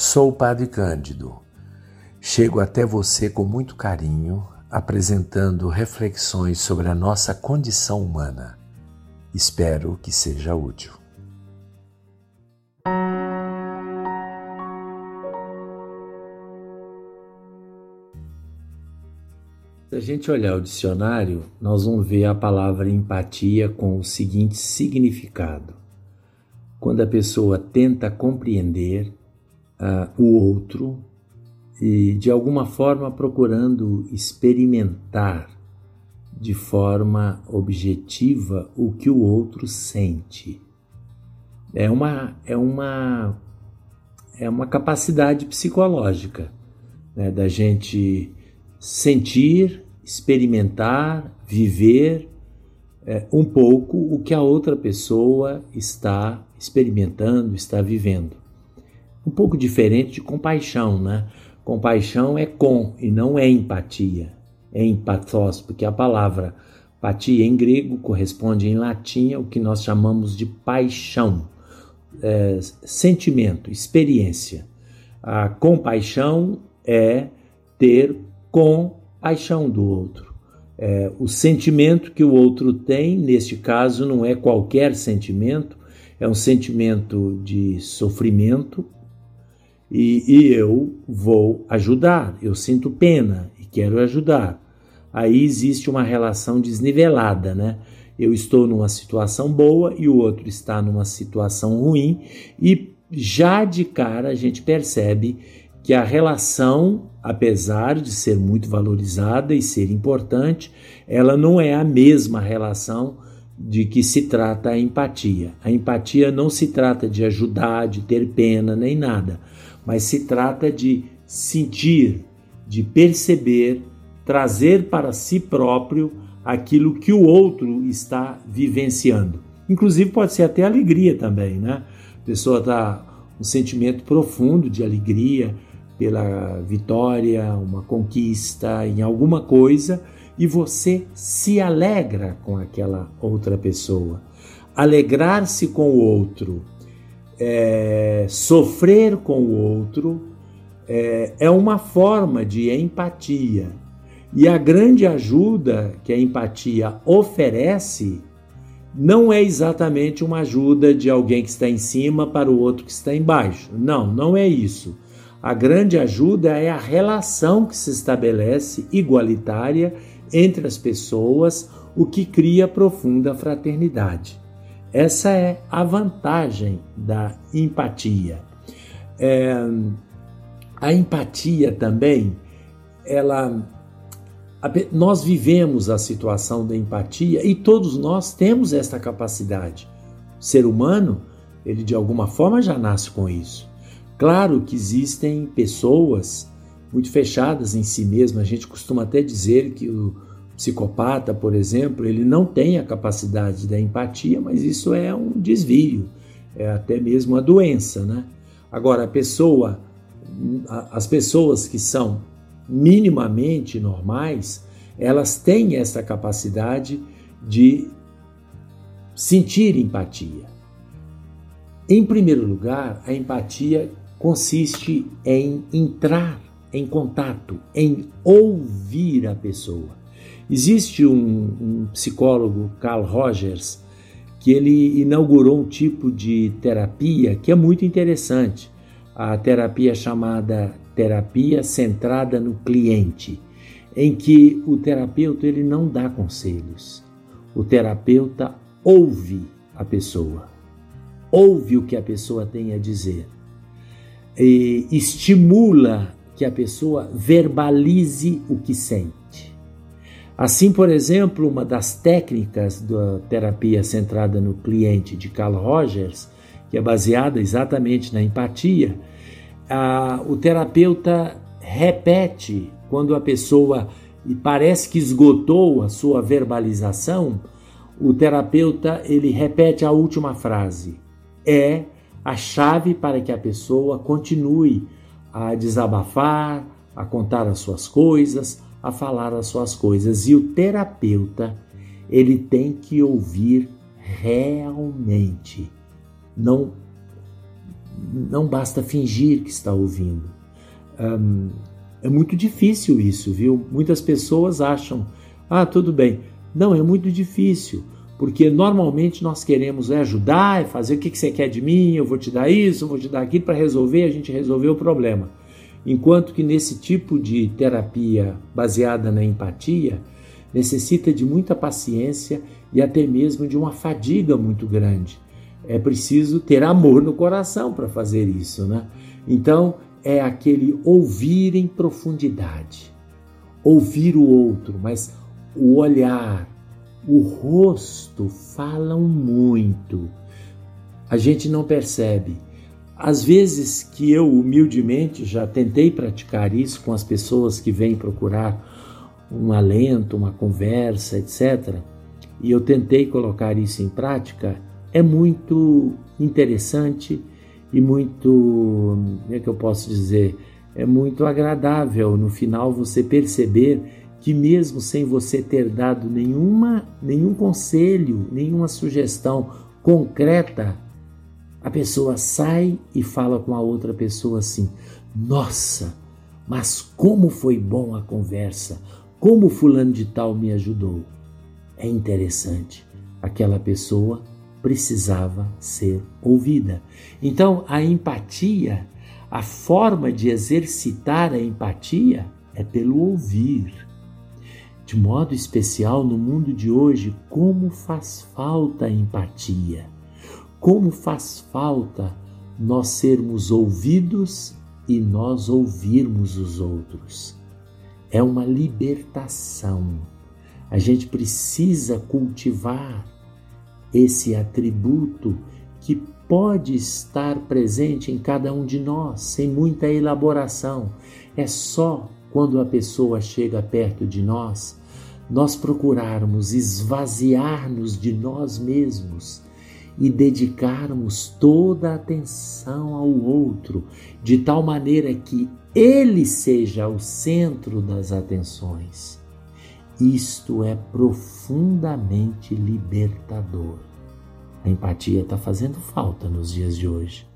Sou o Padre Cândido. Chego até você com muito carinho, apresentando reflexões sobre a nossa condição humana. Espero que seja útil. Se a gente olhar o dicionário, nós vamos ver a palavra empatia com o seguinte significado: quando a pessoa tenta compreender uh, o outro e, de alguma forma, procurando experimentar de forma objetiva o que o outro sente. É uma, é uma, é uma capacidade psicológica né, da gente sentir, experimentar, viver é, um pouco o que a outra pessoa está experimentando, está vivendo. Um pouco diferente de compaixão, né? Compaixão é com e não é empatia. É empathos, porque a palavra patia em grego corresponde em latim ao que nós chamamos de paixão, é, sentimento, experiência. A compaixão é ter compaixão do outro. É, o sentimento que o outro tem, neste caso, não é qualquer sentimento, é um sentimento de sofrimento e, e eu vou ajudar, eu sinto pena e quero ajudar. Aí existe uma relação desnivelada, né? Eu estou numa situação boa e o outro está numa situação ruim, e já de cara a gente percebe que a relação, apesar de ser muito valorizada e ser importante, ela não é a mesma relação de que se trata a empatia. A empatia não se trata de ajudar, de ter pena, nem nada, mas se trata de sentir, de perceber, trazer para si próprio aquilo que o outro está vivenciando. Inclusive pode ser até alegria também, né? A pessoa está um sentimento profundo de alegria pela vitória, uma conquista em alguma coisa e você se alegra com aquela outra pessoa. Alegrar-se com o outro, é, sofrer com o outro, é, é uma forma de empatia. E a grande ajuda que a empatia oferece não é exatamente uma ajuda de alguém que está em cima para o outro que está embaixo. Não, não é isso. A grande ajuda é a relação que se estabelece igualitária entre as pessoas, o que cria profunda fraternidade. Essa é a vantagem da empatia. É, a empatia também, ela, nós vivemos a situação da empatia e todos nós temos esta capacidade. O ser humano, ele de alguma forma já nasce com isso. Claro que existem pessoas muito fechadas em si mesmas. A gente costuma até dizer que o psicopata, por exemplo, ele não tem a capacidade da empatia, mas isso é um desvio, é até mesmo a doença, né? Agora, a pessoa, as pessoas que são minimamente normais, elas têm essa capacidade de sentir empatia. Em primeiro lugar, a empatia consiste em entrar em contato, em ouvir a pessoa. Existe um, um, psicólogo, Carl Rogers, que ele inaugurou um tipo de terapia que é muito interessante. A terapia chamada terapia centrada no cliente, em que o terapeuta ele não dá conselhos. O terapeuta ouve a pessoa, ouve o que a pessoa tem a dizer, estimula que a pessoa verbalize o que sente. Assim, por exemplo, uma das técnicas da terapia centrada no cliente de Carl Rogers, que é baseada exatamente na empatia, a, o terapeuta repete quando a pessoa parece que esgotou a sua verbalização, o terapeuta ele repete a última frase. É a chave para que a pessoa continue a desabafar, a contar as suas coisas, a falar as suas coisas. E o terapeuta, ele tem que ouvir realmente, não não basta fingir que está ouvindo. É muito difícil isso, viu? Muitas pessoas acham, ah, tudo bem. Não, é muito difícil, porque normalmente nós queremos é ajudar, é fazer o que você quer de mim, eu vou te dar isso, eu vou te dar aquilo para resolver, a gente resolver o problema. Enquanto que nesse tipo de terapia baseada na empatia, necessita de muita paciência e até mesmo de uma fadiga muito grande. É preciso ter amor no coração para fazer isso, né? Então, é aquele ouvir em profundidade. Ouvir o outro, mas o olhar, o rosto falam muito. A gente não percebe. Às vezes que eu humildemente já tentei praticar isso com as pessoas que vêm procurar um alento, uma conversa, etc. E eu tentei colocar isso em prática, é muito interessante e muito, como é que eu posso dizer, é muito agradável no final você perceber que mesmo sem você ter dado nenhuma, nenhum conselho, nenhuma sugestão concreta, a pessoa sai e fala com a outra pessoa assim: "Nossa, mas como foi bom a conversa, como fulano de tal me ajudou". É interessante. Aquela pessoa precisava ser ouvida. Então, a empatia, a forma de exercitar a empatia é pelo ouvir. De modo especial no mundo de hoje, como faz falta a empatia, como faz falta nós sermos ouvidos e nós ouvirmos os outros. É uma libertação. A gente precisa cultivar esse atributo que pode estar presente em cada um de nós, sem muita elaboração. É só quando a pessoa chega perto de nós, nós procurarmos esvaziar-nos de nós mesmos e dedicarmos toda a atenção ao outro, de tal maneira que ele seja o centro das atenções. Isto é profundamente libertador. A empatia está fazendo falta nos dias de hoje.